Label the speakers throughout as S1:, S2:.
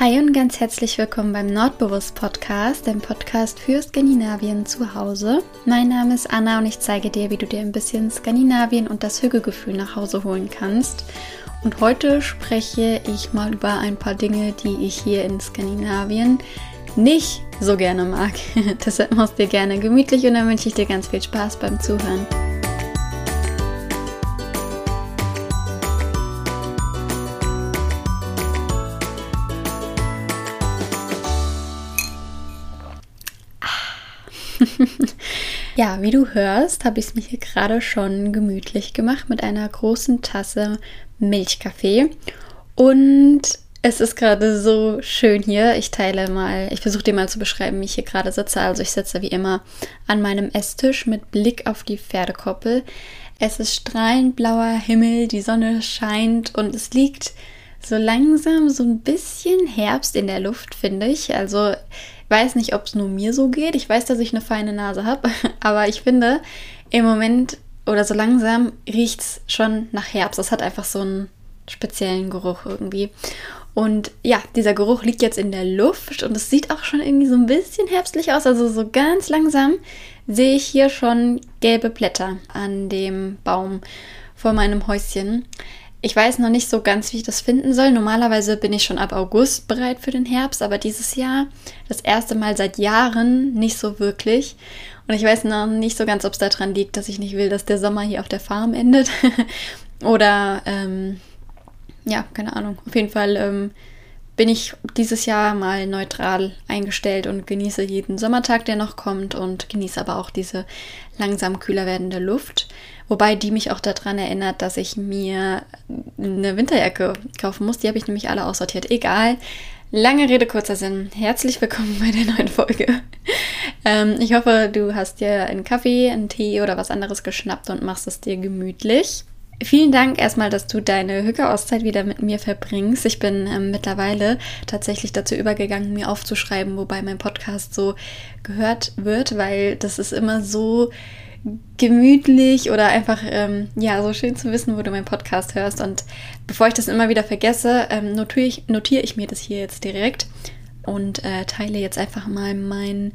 S1: Hi und ganz herzlich willkommen beim Nordbewusst Podcast, dem Podcast für Skandinavien zu Hause. Mein Name ist Anna und ich zeige dir, wie du dir ein bisschen Skandinavien und das Hügelgefühl nach Hause holen kannst. Und heute spreche ich mal über ein paar Dinge, die ich hier in Skandinavien nicht so gerne mag. Deshalb machst du dir gerne gemütlich und dann wünsche ich dir ganz viel Spaß beim Zuhören. ja, wie du hörst, habe ich es mir hier gerade schon gemütlich gemacht mit einer großen Tasse Milchkaffee. Und es ist gerade so schön hier. Ich teile mal, ich versuche dir mal zu beschreiben, wie ich hier gerade sitze. Also ich sitze wie immer an meinem Esstisch mit Blick auf die Pferdekoppel. Es ist strahlend blauer Himmel, die Sonne scheint und es liegt so langsam so ein bisschen Herbst in der Luft, finde ich. Also weiß nicht, ob es nur mir so geht. Ich weiß, dass ich eine feine Nase habe, aber ich finde, im Moment oder so langsam riecht es schon nach Herbst. Es hat einfach so einen speziellen Geruch irgendwie. Und ja, dieser Geruch liegt jetzt in der Luft und es sieht auch schon irgendwie so ein bisschen herbstlich aus. Also so ganz langsam sehe ich hier schon gelbe Blätter an dem Baum vor meinem Häuschen. Ich weiß noch nicht so ganz, wie ich das finden soll. Normalerweise bin ich schon ab August bereit für den Herbst, aber dieses Jahr das erste Mal seit Jahren nicht so wirklich. Und ich weiß noch nicht so ganz, ob es daran liegt, dass ich nicht will, dass der Sommer hier auf der Farm endet. Oder ähm, ja, keine Ahnung. Auf jeden Fall ähm, bin ich dieses Jahr mal neutral eingestellt und genieße jeden Sommertag, der noch kommt und genieße aber auch diese langsam kühler werdende Luft. Wobei die mich auch daran erinnert, dass ich mir eine Winterjacke kaufen muss. Die habe ich nämlich alle aussortiert. Egal. Lange Rede, kurzer Sinn. Herzlich willkommen bei der neuen Folge. Ähm, ich hoffe, du hast dir einen Kaffee, einen Tee oder was anderes geschnappt und machst es dir gemütlich. Vielen Dank erstmal, dass du deine Hücke-Auszeit wieder mit mir verbringst. Ich bin ähm, mittlerweile tatsächlich dazu übergegangen, mir aufzuschreiben, wobei mein Podcast so gehört wird, weil das ist immer so gemütlich oder einfach, ähm, ja, so schön zu wissen, wo du meinen Podcast hörst. Und bevor ich das immer wieder vergesse, ähm, notiere, ich, notiere ich mir das hier jetzt direkt und äh, teile jetzt einfach mal mein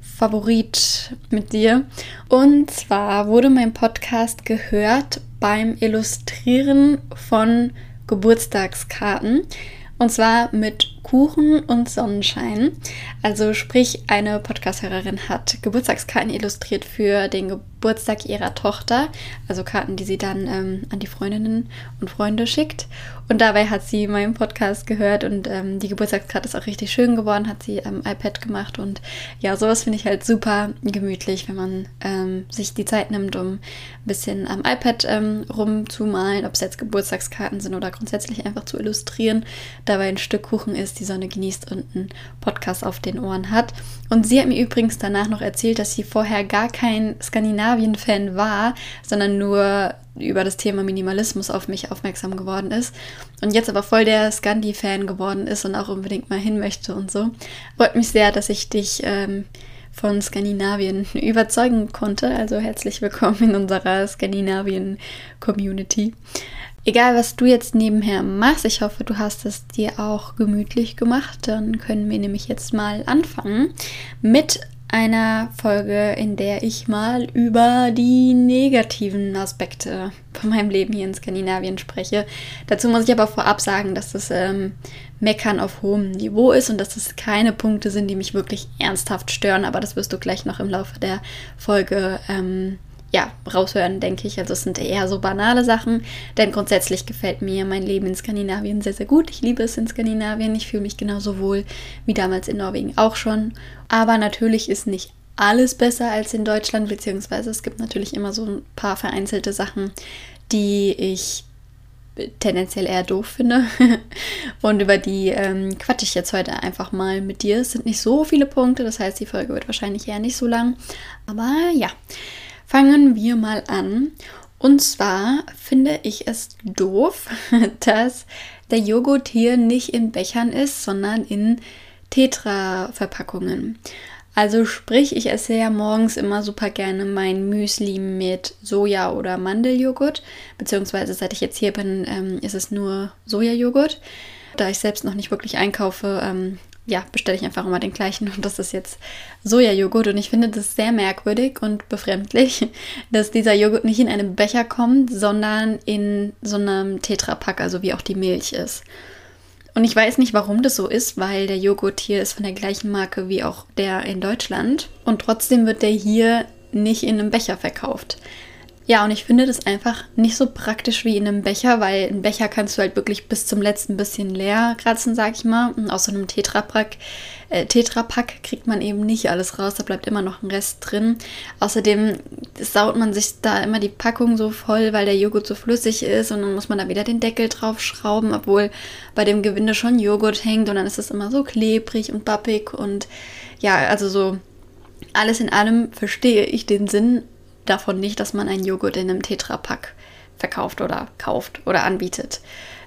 S1: Favorit mit dir. Und zwar wurde mein Podcast gehört beim Illustrieren von Geburtstagskarten. Und zwar mit Kuchen und Sonnenschein. Also sprich, eine Podcast-Hörerin hat Geburtstagskarten illustriert für den Geburtstag ihrer Tochter. Also Karten, die sie dann ähm, an die Freundinnen und Freunde schickt. Und dabei hat sie meinen Podcast gehört und ähm, die Geburtstagskarte ist auch richtig schön geworden, hat sie am iPad gemacht. Und ja, sowas finde ich halt super gemütlich, wenn man ähm, sich die Zeit nimmt, um ein bisschen am iPad ähm, rumzumalen, ob es jetzt Geburtstagskarten sind oder grundsätzlich einfach zu illustrieren. Dabei ein Stück Kuchen ist, die Sonne genießt und einen Podcast auf den Ohren hat. Und sie hat mir übrigens danach noch erzählt, dass sie vorher gar kein Skandinavien-Fan war, sondern nur über das Thema Minimalismus auf mich aufmerksam geworden ist und jetzt aber voll der Scandi-Fan geworden ist und auch unbedingt mal hin möchte und so. Freut mich sehr, dass ich dich ähm, von Skandinavien überzeugen konnte. Also herzlich willkommen in unserer Skandinavien-Community. Egal, was du jetzt nebenher machst, ich hoffe, du hast es dir auch gemütlich gemacht. Dann können wir nämlich jetzt mal anfangen mit einer Folge, in der ich mal über die negativen Aspekte von meinem Leben hier in Skandinavien spreche. Dazu muss ich aber vorab sagen, dass das ähm, Meckern auf hohem Niveau ist und dass das keine Punkte sind, die mich wirklich ernsthaft stören. Aber das wirst du gleich noch im Laufe der Folge ähm, ja, raushören, denke ich. Also es sind eher so banale Sachen, denn grundsätzlich gefällt mir mein Leben in Skandinavien sehr, sehr gut. Ich liebe es in Skandinavien. Ich fühle mich genauso wohl wie damals in Norwegen auch schon. Aber natürlich ist nicht alles besser als in Deutschland, beziehungsweise es gibt natürlich immer so ein paar vereinzelte Sachen, die ich tendenziell eher doof finde. Und über die ähm, quatsche ich jetzt heute einfach mal mit dir. Es sind nicht so viele Punkte, das heißt, die Folge wird wahrscheinlich eher nicht so lang. Aber ja, Fangen wir mal an. Und zwar finde ich es doof, dass der Joghurt hier nicht in Bechern ist, sondern in Tetra-Verpackungen. Also sprich, ich esse ja morgens immer super gerne mein Müsli mit Soja- oder Mandeljoghurt, beziehungsweise seit ich jetzt hier bin, ähm, ist es nur Sojajoghurt. Da ich selbst noch nicht wirklich einkaufe, ähm, ja, bestelle ich einfach immer den gleichen und das ist jetzt Sojajoghurt und ich finde das sehr merkwürdig und befremdlich, dass dieser Joghurt nicht in einem Becher kommt, sondern in so einem Tetrapack, also wie auch die Milch ist. Und ich weiß nicht, warum das so ist, weil der Joghurt hier ist von der gleichen Marke wie auch der in Deutschland und trotzdem wird der hier nicht in einem Becher verkauft. Ja, und ich finde das einfach nicht so praktisch wie in einem Becher, weil einen Becher kannst du halt wirklich bis zum letzten bisschen leer kratzen, sag ich mal. Und aus so einem Tetrapack, äh, Tetrapack kriegt man eben nicht alles raus, da bleibt immer noch ein Rest drin. Außerdem saut man sich da immer die Packung so voll, weil der Joghurt so flüssig ist und dann muss man da wieder den Deckel drauf schrauben, obwohl bei dem Gewinde schon Joghurt hängt und dann ist es immer so klebrig und bappig und ja, also so alles in allem verstehe ich den Sinn davon nicht, dass man einen Joghurt in einem Tetrapack verkauft oder kauft oder anbietet.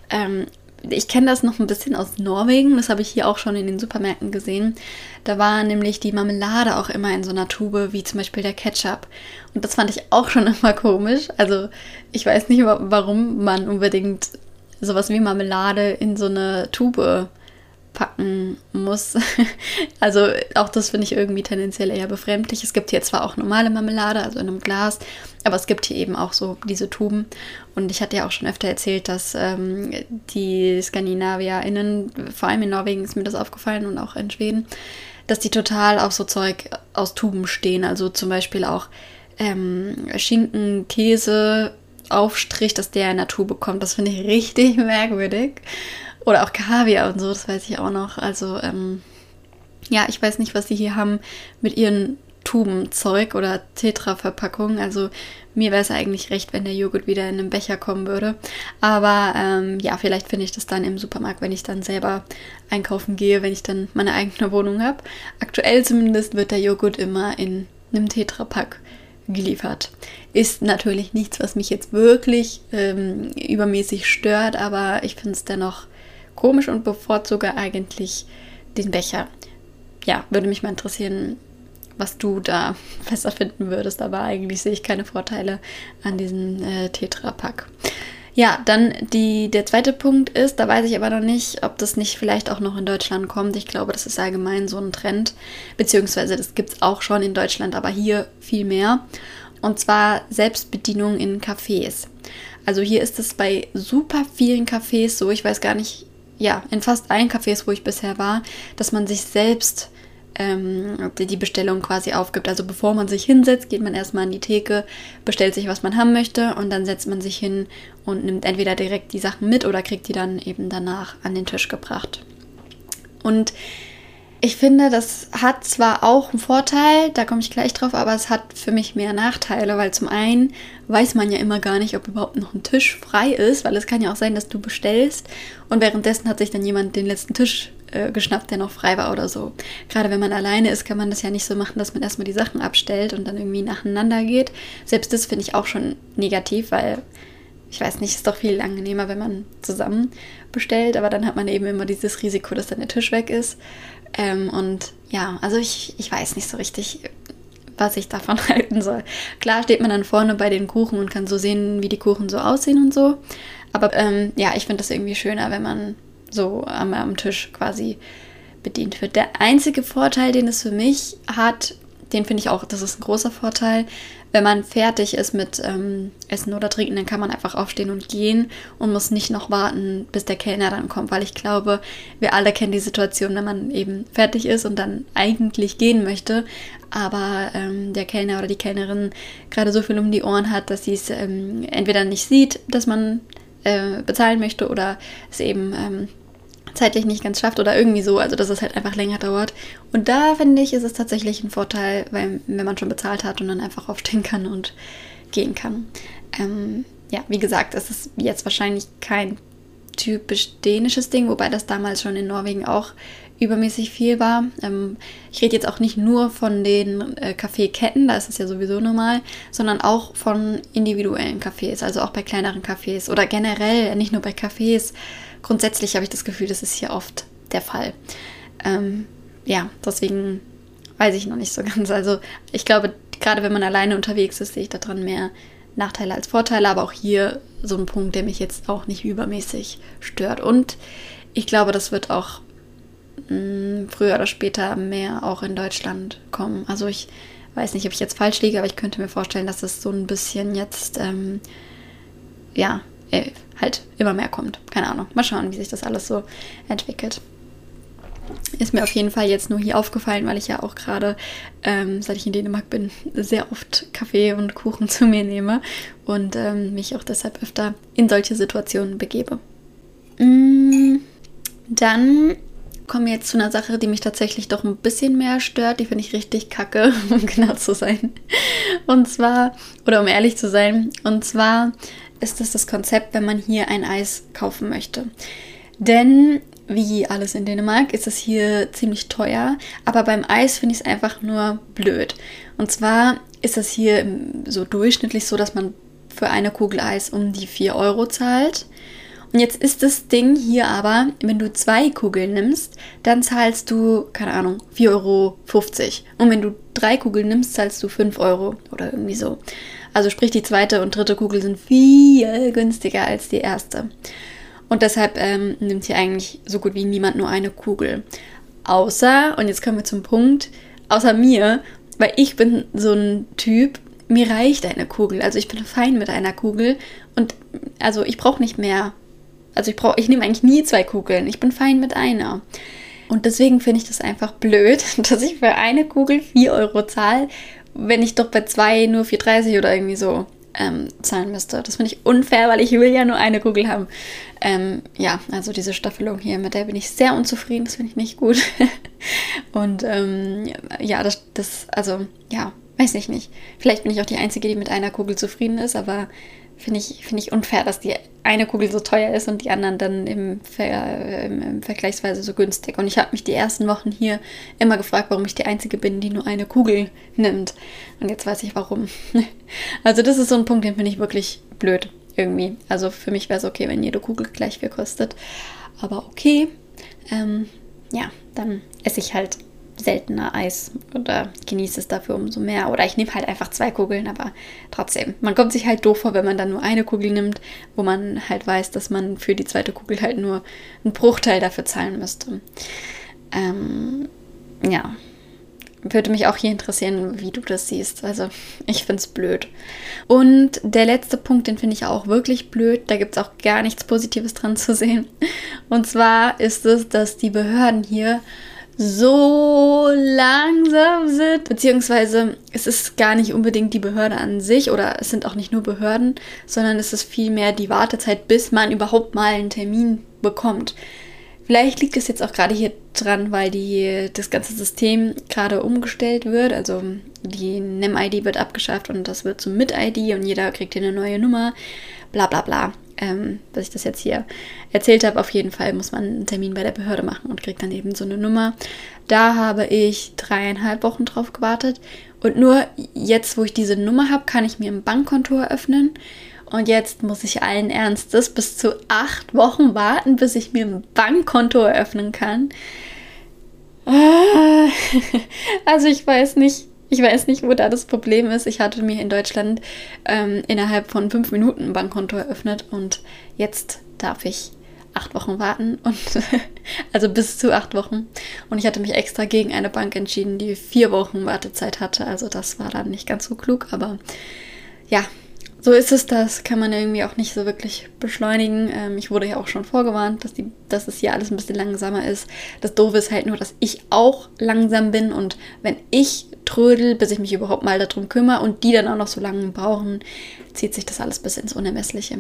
S1: Ähm, ich kenne das noch ein bisschen aus Norwegen, das habe ich hier auch schon in den Supermärkten gesehen. Da war nämlich die Marmelade auch immer in so einer Tube, wie zum Beispiel der Ketchup. Und das fand ich auch schon immer komisch. Also ich weiß nicht, warum man unbedingt sowas wie Marmelade in so eine Tube packen muss. also auch das finde ich irgendwie tendenziell eher befremdlich. Es gibt hier zwar auch normale Marmelade, also in einem Glas, aber es gibt hier eben auch so diese Tuben. Und ich hatte ja auch schon öfter erzählt, dass ähm, die SkandinavierInnen, vor allem in Norwegen ist mir das aufgefallen und auch in Schweden, dass die total auf so Zeug aus Tuben stehen. Also zum Beispiel auch ähm, Schinken, Käse, Aufstrich, dass der in der Tube kommt. Das finde ich richtig merkwürdig. Oder auch Kaviar und so, das weiß ich auch noch. Also, ähm, ja, ich weiß nicht, was sie hier haben mit ihren Tubenzeug oder Tetra-Verpackungen. Also mir wäre es eigentlich recht, wenn der Joghurt wieder in einen Becher kommen würde. Aber ähm, ja, vielleicht finde ich das dann im Supermarkt, wenn ich dann selber einkaufen gehe, wenn ich dann meine eigene Wohnung habe. Aktuell zumindest wird der Joghurt immer in einem Tetra-Pack geliefert. Ist natürlich nichts, was mich jetzt wirklich ähm, übermäßig stört, aber ich finde es dennoch komisch und bevorzuge eigentlich den Becher. Ja, würde mich mal interessieren, was du da besser finden würdest, aber eigentlich sehe ich keine Vorteile an diesem äh, Tetra-Pack. Ja, dann die, der zweite Punkt ist, da weiß ich aber noch nicht, ob das nicht vielleicht auch noch in Deutschland kommt. Ich glaube, das ist allgemein so ein Trend, beziehungsweise das gibt es auch schon in Deutschland, aber hier viel mehr. Und zwar Selbstbedienung in Cafés. Also hier ist es bei super vielen Cafés so, ich weiß gar nicht, ja, in fast allen Cafés, wo ich bisher war, dass man sich selbst ähm, die Bestellung quasi aufgibt. Also bevor man sich hinsetzt, geht man erstmal an die Theke, bestellt sich, was man haben möchte und dann setzt man sich hin und nimmt entweder direkt die Sachen mit oder kriegt die dann eben danach an den Tisch gebracht. Und ich finde, das hat zwar auch einen Vorteil, da komme ich gleich drauf, aber es hat für mich mehr Nachteile, weil zum einen weiß man ja immer gar nicht, ob überhaupt noch ein Tisch frei ist, weil es kann ja auch sein, dass du bestellst und währenddessen hat sich dann jemand den letzten Tisch äh, geschnappt, der noch frei war oder so. Gerade wenn man alleine ist, kann man das ja nicht so machen, dass man erstmal die Sachen abstellt und dann irgendwie nacheinander geht. Selbst das finde ich auch schon negativ, weil ich weiß nicht, ist doch viel angenehmer, wenn man zusammen bestellt, aber dann hat man eben immer dieses Risiko, dass dann der Tisch weg ist. Ähm, und ja, also ich, ich weiß nicht so richtig, was ich davon halten soll. Klar steht man dann vorne bei den Kuchen und kann so sehen, wie die Kuchen so aussehen und so. Aber ähm, ja, ich finde das irgendwie schöner, wenn man so am, am Tisch quasi bedient wird. Der einzige Vorteil, den es für mich hat, den finde ich auch, das ist ein großer Vorteil. Wenn man fertig ist mit ähm, Essen oder Trinken, dann kann man einfach aufstehen und gehen und muss nicht noch warten, bis der Kellner dann kommt, weil ich glaube, wir alle kennen die Situation, wenn man eben fertig ist und dann eigentlich gehen möchte, aber ähm, der Kellner oder die Kellnerin gerade so viel um die Ohren hat, dass sie es ähm, entweder nicht sieht, dass man äh, bezahlen möchte oder es eben ähm, zeitlich nicht ganz schafft oder irgendwie so, also dass es halt einfach länger dauert. Und da finde ich, ist es tatsächlich ein Vorteil, weil wenn man schon bezahlt hat und dann einfach aufstehen kann und gehen kann. Ähm, ja, wie gesagt, es ist jetzt wahrscheinlich kein typisch dänisches Ding, wobei das damals schon in Norwegen auch übermäßig viel war. Ähm, ich rede jetzt auch nicht nur von den äh, Kaffeeketten, da ist es ja sowieso normal, sondern auch von individuellen Cafés, also auch bei kleineren Cafés oder generell, nicht nur bei Cafés, grundsätzlich habe ich das Gefühl, das ist hier oft der Fall. Ähm, ja, deswegen weiß ich noch nicht so ganz. Also ich glaube, gerade wenn man alleine unterwegs ist, sehe ich daran mehr Nachteile als Vorteile, aber auch hier so ein Punkt, der mich jetzt auch nicht übermäßig stört. Und ich glaube, das wird auch mh, mm, früher oder später mehr auch in Deutschland kommen. Also ich weiß nicht, ob ich jetzt falsch liege, aber ich könnte mir vorstellen, dass es so ein bisschen jetzt, ähm, ja, äh, halt immer mehr kommt. Keine Ahnung. Mal schauen, wie sich das alles so entwickelt. Ist mir auf jeden Fall jetzt nur hier aufgefallen, weil ich ja auch gerade, ähm, seit ich in Dänemark bin, sehr oft Kaffee und Kuchen zu mir nehme und ähm, mich auch deshalb öfter in solche Situationen begebe. Mm, dann kommen wir jetzt zu einer Sache, die mich tatsächlich doch ein bisschen mehr stört. Die finde ich richtig kacke, um genau zu sein. Und zwar, oder um ehrlich zu sein, und zwar ist das das Konzept, wenn man hier ein Eis kaufen möchte. Denn wie alles in Dänemark ist es hier ziemlich teuer, aber beim Eis finde ich es einfach nur blöd. Und zwar ist es hier so durchschnittlich so, dass man für eine Kugel Eis um die 4 Euro zahlt. Jetzt ist das Ding hier aber, wenn du zwei Kugeln nimmst, dann zahlst du, keine Ahnung, 4,50 Euro. Und wenn du drei Kugeln nimmst, zahlst du 5 Euro oder irgendwie so. Also sprich, die zweite und dritte Kugel sind viel günstiger als die erste. Und deshalb ähm, nimmt hier eigentlich so gut wie niemand nur eine Kugel. Außer, und jetzt kommen wir zum Punkt, außer mir, weil ich bin so ein Typ, mir reicht eine Kugel. Also ich bin fein mit einer Kugel und also ich brauche nicht mehr. Also ich brauche, ich nehme eigentlich nie zwei Kugeln. Ich bin fein mit einer. Und deswegen finde ich das einfach blöd, dass ich für eine Kugel 4 Euro zahle, wenn ich doch bei zwei nur 4,30 oder irgendwie so ähm, zahlen müsste. Das finde ich unfair, weil ich will ja nur eine Kugel haben. Ähm, ja, also diese Staffelung hier, mit der bin ich sehr unzufrieden. Das finde ich nicht gut. Und ähm, ja, das, das, also ja, weiß ich nicht. Vielleicht bin ich auch die Einzige, die mit einer Kugel zufrieden ist, aber finde ich, find ich unfair, dass die eine Kugel so teuer ist und die anderen dann im, Ver, im, im Vergleichsweise so günstig. Und ich habe mich die ersten Wochen hier immer gefragt, warum ich die Einzige bin, die nur eine Kugel nimmt. Und jetzt weiß ich warum. Also das ist so ein Punkt, den finde ich wirklich blöd irgendwie. Also für mich wäre es okay, wenn jede Kugel gleich viel kostet. Aber okay. Ähm, ja, dann esse ich halt seltener Eis oder genieße es dafür umso mehr. Oder ich nehme halt einfach zwei Kugeln, aber trotzdem. Man kommt sich halt doof vor, wenn man dann nur eine Kugel nimmt, wo man halt weiß, dass man für die zweite Kugel halt nur einen Bruchteil dafür zahlen müsste. Ähm, ja. Würde mich auch hier interessieren, wie du das siehst. Also, ich finde es blöd. Und der letzte Punkt, den finde ich auch wirklich blöd. Da gibt es auch gar nichts Positives dran zu sehen. Und zwar ist es, dass die Behörden hier so langsam sind, beziehungsweise es ist gar nicht unbedingt die Behörde an sich oder es sind auch nicht nur Behörden, sondern es ist vielmehr die Wartezeit, bis man überhaupt mal einen Termin bekommt. Vielleicht liegt es jetzt auch gerade hier dran, weil die, das ganze System gerade umgestellt wird. Also die NEM-ID wird abgeschafft und das wird zum Mit-ID und jeder kriegt hier eine neue Nummer. Bla bla bla ähm, dass ich das jetzt hier erzählt habe. Auf jeden Fall muss man einen Termin bei der Behörde machen und kriegt dann eben so eine Nummer. Da habe ich dreieinhalb Wochen drauf gewartet. Und nur jetzt, wo ich diese Nummer habe, kann ich mir ein Bankkonto eröffnen. Und jetzt muss ich allen Ernstes bis zu acht Wochen warten, bis ich mir ein Bankkonto eröffnen kann. Ah, also ich weiß nicht, ich weiß nicht, wo da das Problem ist. Ich hatte mir in Deutschland ähm, innerhalb von fünf Minuten ein Bankkonto eröffnet und jetzt darf ich acht Wochen warten und also bis zu acht Wochen. Und ich hatte mich extra gegen eine Bank entschieden, die vier Wochen Wartezeit hatte. Also das war dann nicht ganz so klug, aber ja, so ist es, das kann man irgendwie auch nicht so wirklich beschleunigen. Ähm, ich wurde ja auch schon vorgewarnt, dass, die, dass es hier alles ein bisschen langsamer ist. Das Doofe ist halt nur, dass ich auch langsam bin und wenn ich trödel, bis ich mich überhaupt mal darum kümmere und die dann auch noch so lange brauchen, zieht sich das alles bis ins Unermessliche.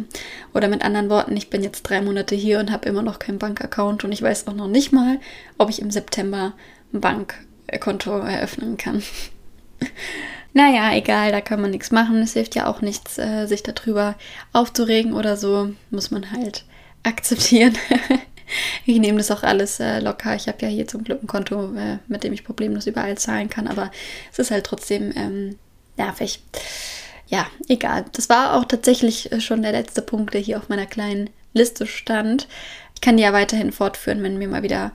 S1: Oder mit anderen Worten, ich bin jetzt drei Monate hier und habe immer noch keinen Bankaccount und ich weiß auch noch nicht mal, ob ich im September ein Bankkonto eröffnen kann. Naja, egal, da kann man nichts machen. Es hilft ja auch nichts, äh, sich darüber aufzuregen oder so. Muss man halt akzeptieren. ich nehme das auch alles äh, locker. Ich habe ja hier zum Glück ein Konto, äh, mit dem ich problemlos überall zahlen kann, aber es ist halt trotzdem ähm, nervig. Ja, egal. Das war auch tatsächlich äh, schon der letzte Punkt, der hier auf meiner kleinen Liste stand. Ich kann die ja weiterhin fortführen, wenn mir mal wieder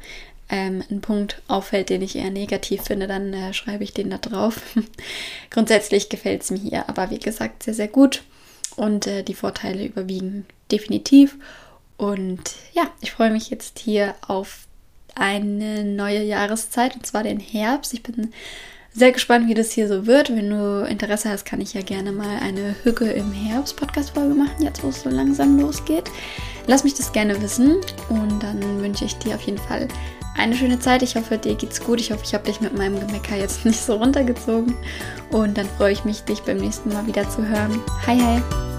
S1: ähm, ein Punkt auffällt, den ich eher negativ finde, dann äh, schreibe ich den da drauf. Grundsätzlich gefällt es mir hier, aber wie gesagt, sehr, sehr gut. Und äh, die Vorteile überwiegen definitiv. Und ja, ich freue mich jetzt hier auf eine neue Jahreszeit, und zwar den Herbst. Ich bin sehr gespannt, wie das hier so wird. Wenn du Interesse hast, kann ich ja gerne mal eine Hücke im Herbst Podcast-Folge machen, jetzt wo es so langsam losgeht. Lass mich das gerne wissen und dann wünsche ich dir auf jeden Fall eine schöne Zeit. Ich hoffe, dir geht's gut. Ich hoffe, ich habe dich mit meinem Gemecker jetzt nicht so runtergezogen. Und dann freue ich mich, dich beim nächsten Mal wieder zu hören. Hi, hi!